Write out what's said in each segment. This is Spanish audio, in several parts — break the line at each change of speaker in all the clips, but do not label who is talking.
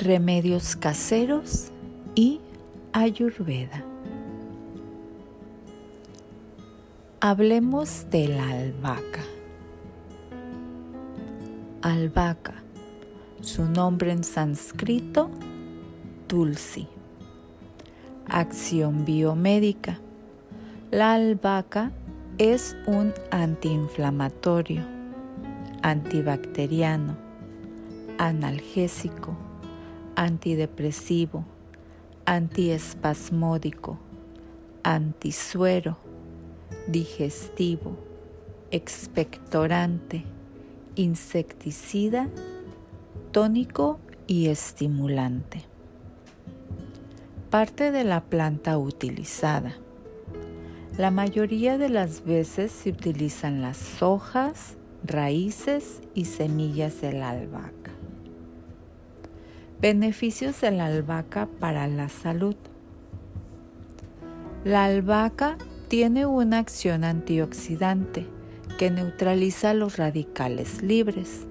remedios caseros y ayurveda. Hablemos de la albahaca. Albahaca, su nombre en sánscrito, Tulsi. Acción biomédica. La albahaca es un antiinflamatorio, antibacteriano, analgésico, antidepresivo, antiespasmódico, antisuero, digestivo, expectorante, insecticida, tónico y estimulante. Parte de la planta utilizada. La mayoría de las veces se utilizan las hojas, raíces y semillas de la albahaca. Beneficios de la albahaca para la salud. La albahaca tiene una acción antioxidante que neutraliza los radicales libres.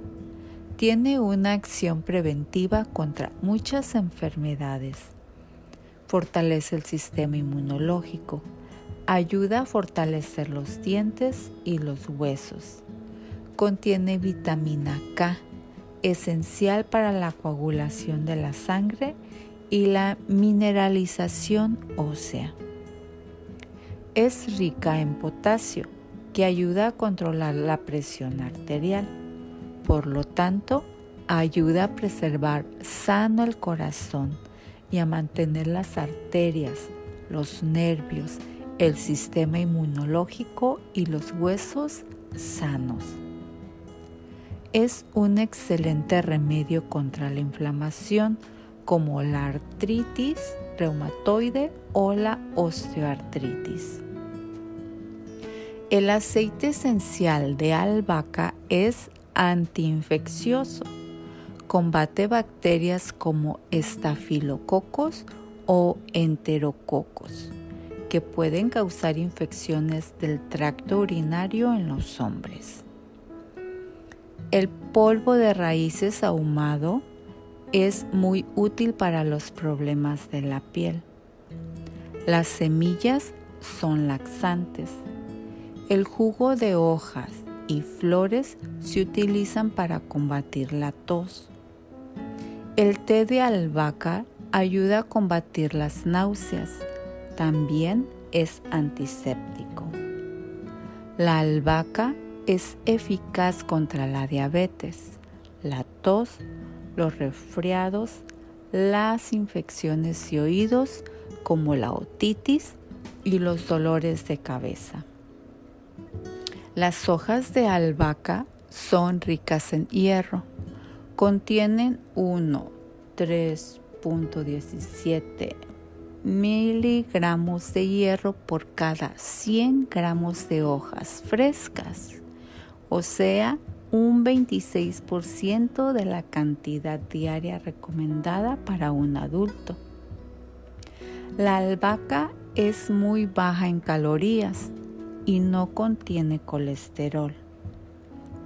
Tiene una acción preventiva contra muchas enfermedades. Fortalece el sistema inmunológico. Ayuda a fortalecer los dientes y los huesos. Contiene vitamina K esencial para la coagulación de la sangre y la mineralización ósea. Es rica en potasio, que ayuda a controlar la presión arterial. Por lo tanto, ayuda a preservar sano el corazón y a mantener las arterias, los nervios, el sistema inmunológico y los huesos sanos es un excelente remedio contra la inflamación como la artritis reumatoide o la osteoartritis. El aceite esencial de albahaca es antiinfeccioso. Combate bacterias como estafilococos o enterococos, que pueden causar infecciones del tracto urinario en los hombres. El polvo de raíces ahumado es muy útil para los problemas de la piel. Las semillas son laxantes. El jugo de hojas y flores se utilizan para combatir la tos. El té de albahaca ayuda a combatir las náuseas. También es antiséptico. La albahaca es eficaz contra la diabetes, la tos, los resfriados, las infecciones de oídos como la otitis y los dolores de cabeza. Las hojas de albahaca son ricas en hierro. Contienen 1, 3.17 miligramos de hierro por cada 100 gramos de hojas frescas o sea, un 26% de la cantidad diaria recomendada para un adulto. La albahaca es muy baja en calorías y no contiene colesterol.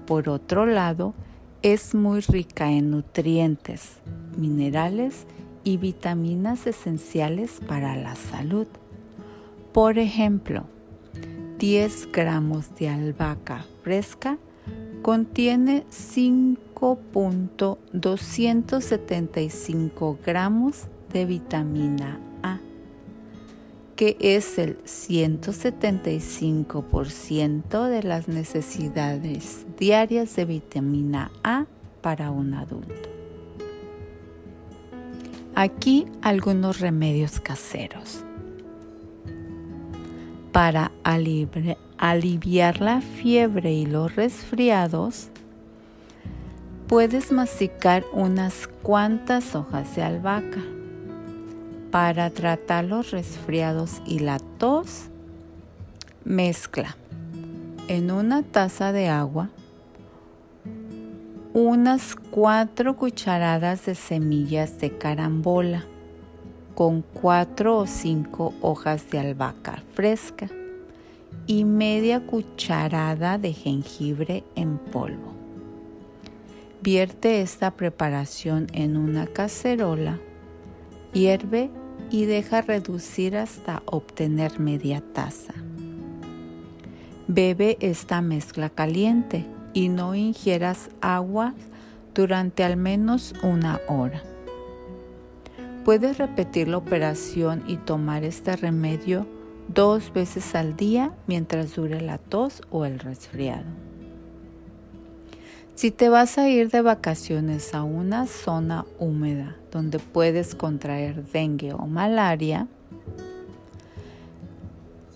Por otro lado, es muy rica en nutrientes, minerales y vitaminas esenciales para la salud. Por ejemplo, 10 gramos de albahaca fresca contiene 5.275 gramos de vitamina A, que es el 175% de las necesidades diarias de vitamina A para un adulto. Aquí algunos remedios caseros para aliviar la fiebre y los resfriados, puedes masticar unas cuantas hojas de albahaca. Para tratar los resfriados y la tos, mezcla en una taza de agua unas cuatro cucharadas de semillas de carambola con cuatro o cinco hojas de albahaca fresca y media cucharada de jengibre en polvo. Vierte esta preparación en una cacerola, hierve y deja reducir hasta obtener media taza. Bebe esta mezcla caliente y no ingieras agua durante al menos una hora. Puedes repetir la operación y tomar este remedio dos veces al día mientras dure la tos o el resfriado. Si te vas a ir de vacaciones a una zona húmeda donde puedes contraer dengue o malaria,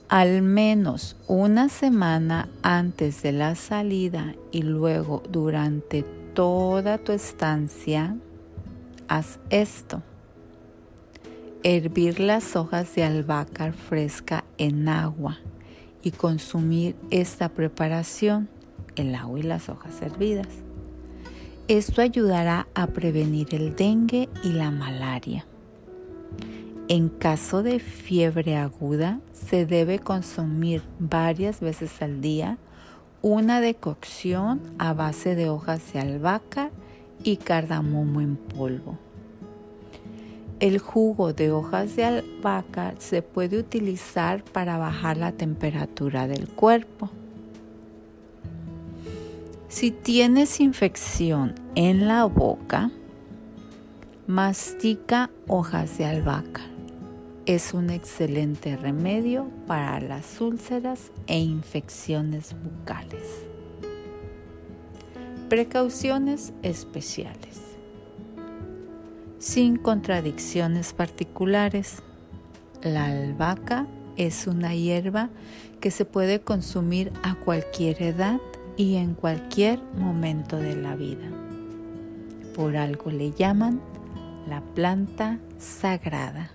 al menos una semana antes de la salida y luego durante toda tu estancia, haz esto. Hervir las hojas de albahaca fresca en agua y consumir esta preparación el agua y las hojas hervidas. Esto ayudará a prevenir el dengue y la malaria. En caso de fiebre aguda, se debe consumir varias veces al día una decocción a base de hojas de albahaca y cardamomo en polvo. El jugo de hojas de albahaca se puede utilizar para bajar la temperatura del cuerpo. Si tienes infección en la boca, mastica hojas de albahaca. Es un excelente remedio para las úlceras e infecciones bucales. Precauciones especiales. Sin contradicciones particulares, la albahaca es una hierba que se puede consumir a cualquier edad y en cualquier momento de la vida. Por algo le llaman la planta sagrada.